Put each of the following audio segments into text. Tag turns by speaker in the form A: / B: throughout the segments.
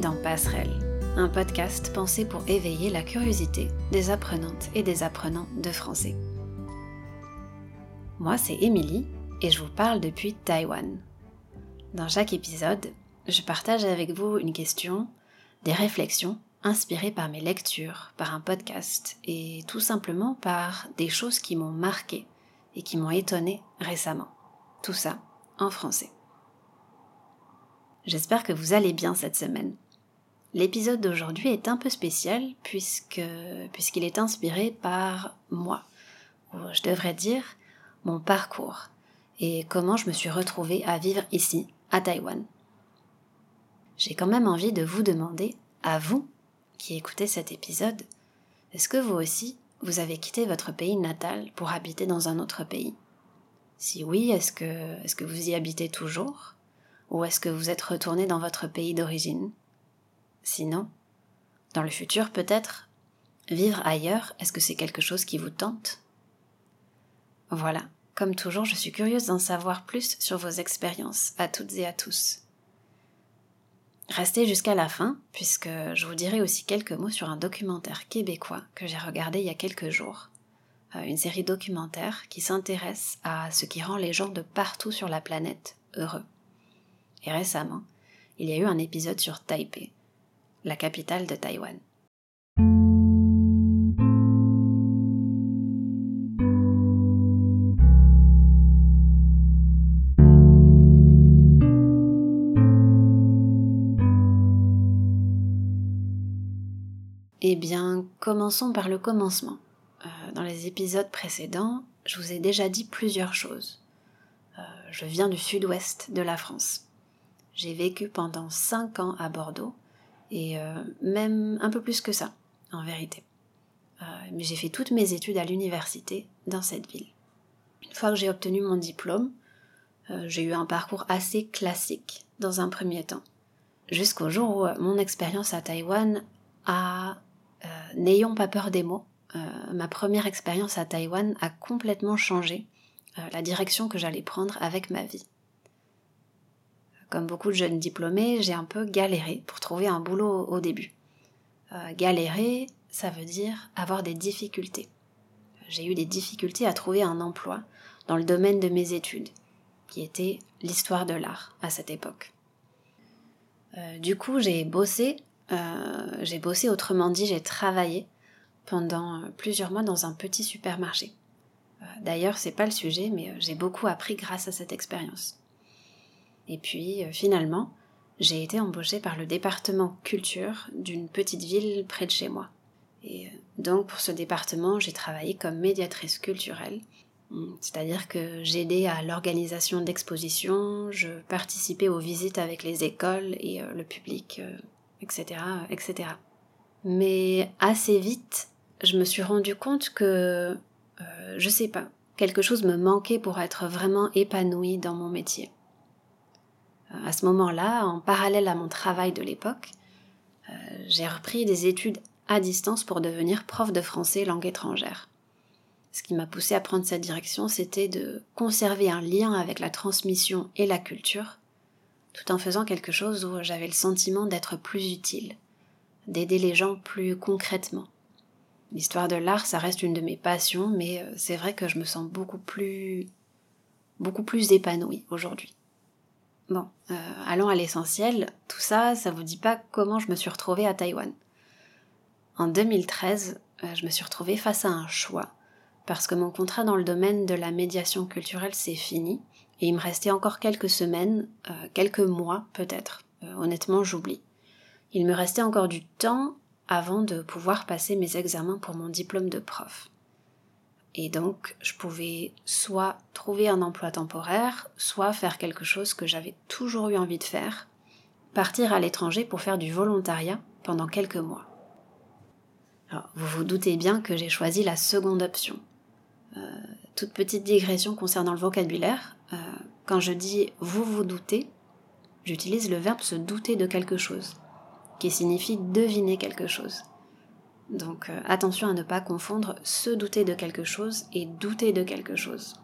A: Dans Passerelle, un podcast pensé pour éveiller la curiosité des apprenantes et des apprenants de français. Moi, c'est Émilie et je vous parle depuis Taïwan. Dans chaque épisode, je partage avec vous une question, des réflexions inspirées par mes lectures, par un podcast et tout simplement par des choses qui m'ont marqué et qui m'ont étonné récemment. Tout ça en français. J'espère que vous allez bien cette semaine. L'épisode d'aujourd'hui est un peu spécial puisqu'il est inspiré par moi, ou je devrais dire mon parcours et comment je me suis retrouvée à vivre ici, à Taïwan. J'ai quand même envie de vous demander, à vous qui écoutez cet épisode, est-ce que vous aussi, vous avez quitté votre pays natal pour habiter dans un autre pays? Si oui, est-ce que vous y habitez toujours? Ou est-ce que vous êtes retourné dans votre pays d'origine? Sinon, dans le futur peut-être, vivre ailleurs, est-ce que c'est quelque chose qui vous tente? Voilà, comme toujours, je suis curieuse d'en savoir plus sur vos expériences, à toutes et à tous. Restez jusqu'à la fin, puisque je vous dirai aussi quelques mots sur un documentaire québécois que j'ai regardé il y a quelques jours. Euh, une série documentaire qui s'intéresse à ce qui rend les gens de partout sur la planète heureux. Et récemment, il y a eu un épisode sur Taipei, la capitale de Taïwan. Eh bien, commençons par le commencement. Euh, dans les épisodes précédents, je vous ai déjà dit plusieurs choses. Euh, je viens du sud-ouest de la France. J'ai vécu pendant 5 ans à Bordeaux, et euh, même un peu plus que ça, en vérité. Euh, mais j'ai fait toutes mes études à l'université dans cette ville. Une fois que j'ai obtenu mon diplôme, euh, j'ai eu un parcours assez classique dans un premier temps, jusqu'au jour où mon expérience à Taïwan a, n'ayons pas peur des mots, ma première expérience à Taïwan a complètement changé la direction que j'allais prendre avec ma vie. Comme beaucoup de jeunes diplômés, j'ai un peu galéré pour trouver un boulot au début. Euh, galérer, ça veut dire avoir des difficultés. J'ai eu des difficultés à trouver un emploi dans le domaine de mes études, qui était l'histoire de l'art à cette époque. Euh, du coup, j'ai bossé, euh, j'ai bossé, autrement dit, j'ai travaillé pendant plusieurs mois dans un petit supermarché. D'ailleurs, c'est pas le sujet, mais j'ai beaucoup appris grâce à cette expérience. Et puis euh, finalement, j'ai été embauchée par le département culture d'une petite ville près de chez moi. Et euh, donc pour ce département, j'ai travaillé comme médiatrice culturelle, hum, c'est-à-dire que j'aidais à l'organisation d'expositions, je participais aux visites avec les écoles et euh, le public, etc., etc. Mais assez vite, je me suis rendu compte que, je sais pas, quelque chose me manquait pour être vraiment épanouie dans mon métier à ce moment-là, en parallèle à mon travail de l'époque, euh, j'ai repris des études à distance pour devenir prof de français langue étrangère. Ce qui m'a poussé à prendre cette direction, c'était de conserver un lien avec la transmission et la culture, tout en faisant quelque chose où j'avais le sentiment d'être plus utile, d'aider les gens plus concrètement. L'histoire de l'art, ça reste une de mes passions, mais euh, c'est vrai que je me sens beaucoup plus, beaucoup plus épanouie aujourd'hui. Bon, euh, allons à l'essentiel. Tout ça, ça vous dit pas comment je me suis retrouvée à Taïwan. En 2013, euh, je me suis retrouvée face à un choix, parce que mon contrat dans le domaine de la médiation culturelle s'est fini, et il me restait encore quelques semaines, euh, quelques mois peut-être. honnêtement, j'oublie. Il me restait encore du temps avant de pouvoir passer mes examens pour mon diplôme de prof. Et donc, je pouvais soit trouver un emploi temporaire, soit faire quelque chose que j'avais toujours eu envie de faire, partir à l'étranger pour faire du volontariat pendant quelques mois. Vous vous doutez bien que j'ai choisi la seconde option. Euh, toute petite digression concernant le vocabulaire, euh, quand je dis vous vous doutez, j'utilise le verbe se douter de quelque chose, qui signifie deviner quelque chose. Donc euh, attention à ne pas confondre se douter de quelque chose et douter de quelque chose.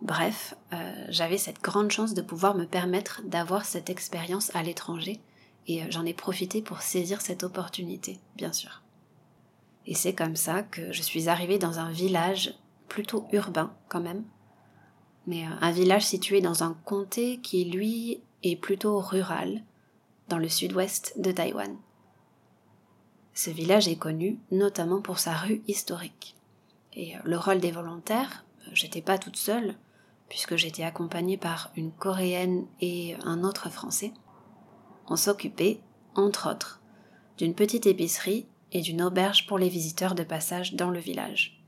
A: Bref, euh, j'avais cette grande chance de pouvoir me permettre d'avoir cette expérience à l'étranger et euh, j'en ai profité pour saisir cette opportunité, bien sûr. Et c'est comme ça que je suis arrivée dans un village plutôt urbain quand même, mais un village situé dans un comté qui lui est plutôt rural, dans le sud-ouest de Taïwan. Ce village est connu notamment pour sa rue historique. Et le rôle des volontaires, j'étais pas toute seule, puisque j'étais accompagnée par une Coréenne et un autre Français. On s'occupait, entre autres, d'une petite épicerie et d'une auberge pour les visiteurs de passage dans le village.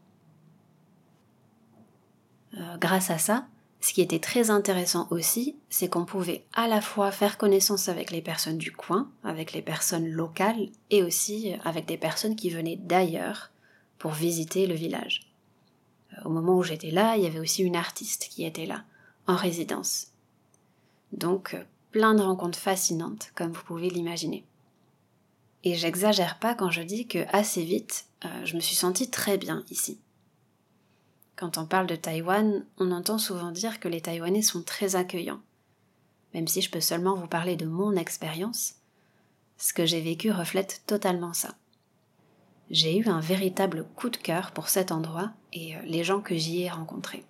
A: Euh, grâce à ça, ce qui était très intéressant aussi, c'est qu'on pouvait à la fois faire connaissance avec les personnes du coin, avec les personnes locales, et aussi avec des personnes qui venaient d'ailleurs pour visiter le village. Euh, au moment où j'étais là, il y avait aussi une artiste qui était là, en résidence. Donc, euh, plein de rencontres fascinantes, comme vous pouvez l'imaginer. Et j'exagère pas quand je dis que assez vite, euh, je me suis sentie très bien ici. Quand on parle de Taïwan, on entend souvent dire que les Taïwanais sont très accueillants. Même si je peux seulement vous parler de mon expérience, ce que j'ai vécu reflète totalement ça j'ai eu un véritable coup de cœur pour cet endroit et euh, les gens que j'y ai rencontrés.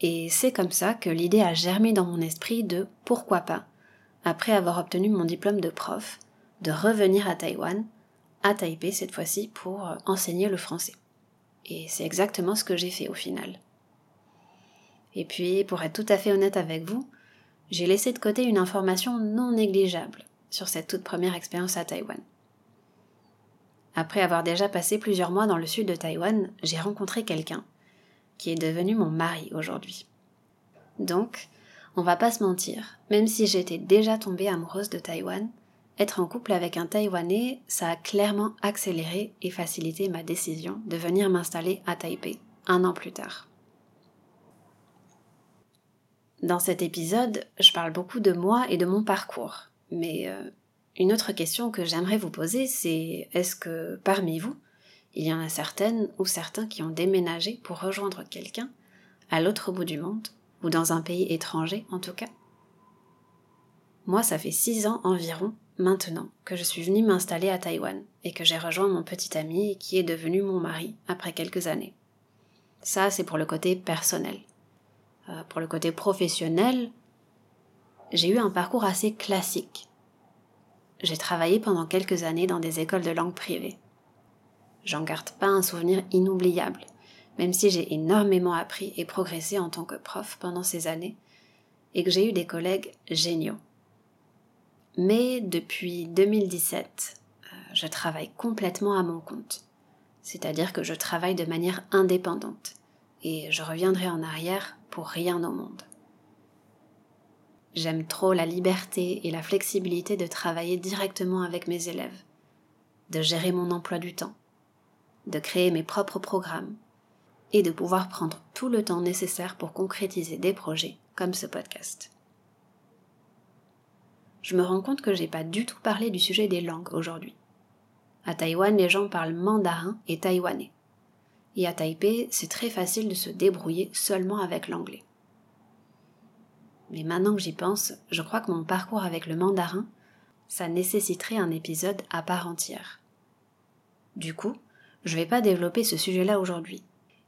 A: Et c'est comme ça que l'idée a germé dans mon esprit de pourquoi pas, après avoir obtenu mon diplôme de prof, de revenir à Taïwan, à Taipei cette fois-ci, pour euh, enseigner le français. Et c'est exactement ce que j'ai fait au final. Et puis, pour être tout à fait honnête avec vous, j'ai laissé de côté une information non négligeable sur cette toute première expérience à Taïwan. Après avoir déjà passé plusieurs mois dans le sud de Taïwan, j'ai rencontré quelqu'un qui est devenu mon mari aujourd'hui. Donc, on va pas se mentir, même si j'étais déjà tombée amoureuse de Taïwan, être en couple avec un Taïwanais, ça a clairement accéléré et facilité ma décision de venir m'installer à Taipei un an plus tard. Dans cet épisode, je parle beaucoup de moi et de mon parcours, mais euh, une autre question que j'aimerais vous poser, c'est est-ce que parmi vous, il y en a certaines ou certains qui ont déménagé pour rejoindre quelqu'un à l'autre bout du monde, ou dans un pays étranger en tout cas? Moi, ça fait six ans environ maintenant que je suis venue m'installer à Taïwan et que j'ai rejoint mon petit ami qui est devenu mon mari après quelques années. Ça, c'est pour le côté personnel. Euh, pour le côté professionnel, j'ai eu un parcours assez classique j'ai travaillé pendant quelques années dans des écoles de langue privée. J'en garde pas un souvenir inoubliable, même si j'ai énormément appris et progressé en tant que prof pendant ces années, et que j'ai eu des collègues géniaux. Mais depuis 2017, euh, je travaille complètement à mon compte, c'est-à-dire que je travaille de manière indépendante, et je reviendrai en arrière pour rien au monde. J'aime trop la liberté et la flexibilité de travailler directement avec mes élèves, de gérer mon emploi du temps, de créer mes propres programmes et de pouvoir prendre tout le temps nécessaire pour concrétiser des projets comme ce podcast. Je me rends compte que j'ai pas du tout parlé du sujet des langues aujourd'hui. À Taïwan, les gens parlent mandarin et taïwanais. Et à Taipei, c'est très facile de se débrouiller seulement avec l'anglais mais maintenant que j'y pense, je crois que mon parcours avec le mandarin, ça nécessiterait un épisode à part entière. Du coup, je vais pas développer ce sujet-là aujourd'hui.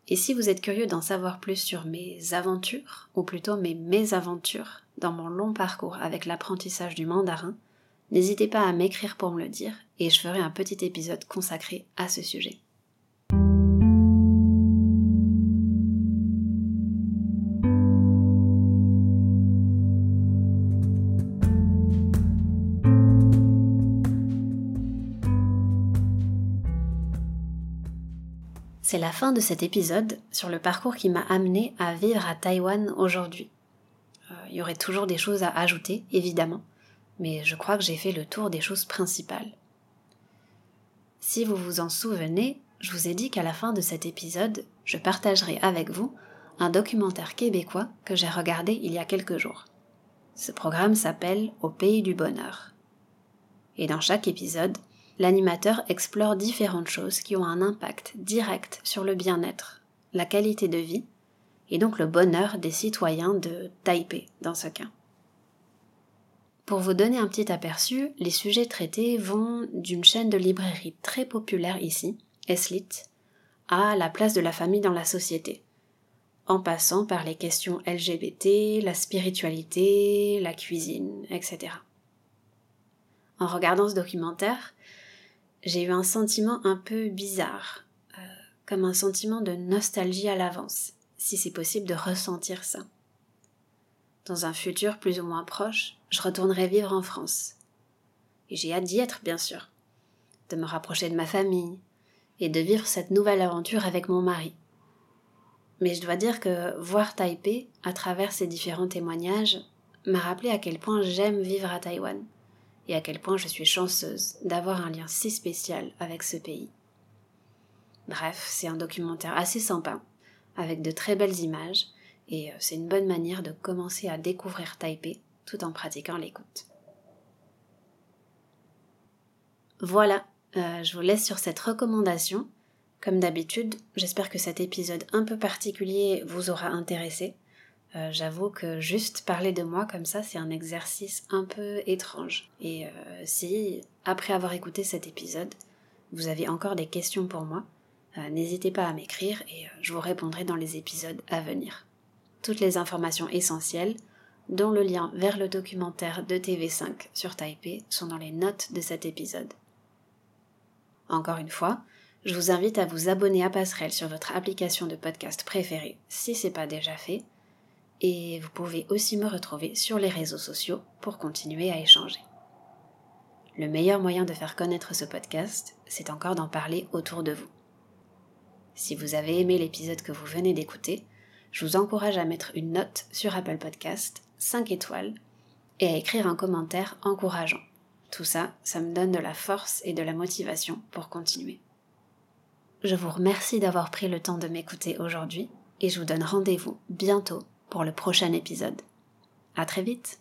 A: Et si vous êtes curieux d'en savoir plus sur mes aventures, ou plutôt mes mésaventures, dans mon long parcours avec l'apprentissage du mandarin, n'hésitez pas à m'écrire pour me le dire, et je ferai un petit épisode consacré à ce sujet. C'est la fin de cet épisode sur le parcours qui m'a amené à vivre à Taïwan aujourd'hui. Euh, il y aurait toujours des choses à ajouter, évidemment, mais je crois que j'ai fait le tour des choses principales. Si vous vous en souvenez, je vous ai dit qu'à la fin de cet épisode, je partagerai avec vous un documentaire québécois que j'ai regardé il y a quelques jours. Ce programme s'appelle Au pays du bonheur. Et dans chaque épisode, l'animateur explore différentes choses qui ont un impact direct sur le bien-être, la qualité de vie et donc le bonheur des citoyens de Taipei dans ce cas. Pour vous donner un petit aperçu, les sujets traités vont d'une chaîne de librairie très populaire ici, Eslit, à la place de la famille dans la société, en passant par les questions LGBT, la spiritualité, la cuisine, etc. En regardant ce documentaire, j'ai eu un sentiment un peu bizarre, euh, comme un sentiment de nostalgie à l'avance, si c'est possible de ressentir ça. Dans un futur plus ou moins proche, je retournerai vivre en France. Et j'ai hâte d'y être, bien sûr, de me rapprocher de ma famille, et de vivre cette nouvelle aventure avec mon mari. Mais je dois dire que voir Taipei, à travers ces différents témoignages, m'a rappelé à quel point j'aime vivre à Taïwan et à quel point je suis chanceuse d'avoir un lien si spécial avec ce pays. Bref, c'est un documentaire assez sympa, avec de très belles images, et euh, c'est une bonne manière de commencer à découvrir Taipei tout en pratiquant l'écoute. Voilà, euh, je vous laisse sur cette recommandation. Comme d'habitude, j'espère que cet épisode un peu particulier vous aura intéressé. Euh, j'avoue que juste parler de moi comme ça, c'est un exercice un peu étrange. Et euh, si, après avoir écouté cet épisode, vous avez encore des questions pour moi, n'hésitez pas à m'écrire et je vous répondrai dans les épisodes à venir. Toutes les informations essentielles, dont le lien vers le documentaire de TV5 sur Taipei, sont dans les notes de cet épisode. Encore une fois, je vous invite à vous abonner à Passerelle sur votre application de podcast préférée si ce n'est pas déjà fait. Et vous pouvez aussi me retrouver sur les réseaux sociaux pour continuer à échanger. Le meilleur moyen de faire connaître ce podcast, c'est encore d'en parler autour de vous. Si vous avez aimé l'épisode que vous venez d'écouter, je vous encourage à mettre une note sur Apple Podcast, 5 étoiles, et à écrire un commentaire encourageant. Tout ça, ça me donne de la force et de la motivation pour continuer. Je vous remercie d'avoir pris le temps de m'écouter aujourd'hui et je vous donne rendez-vous bientôt pour le prochain épisode. À très vite!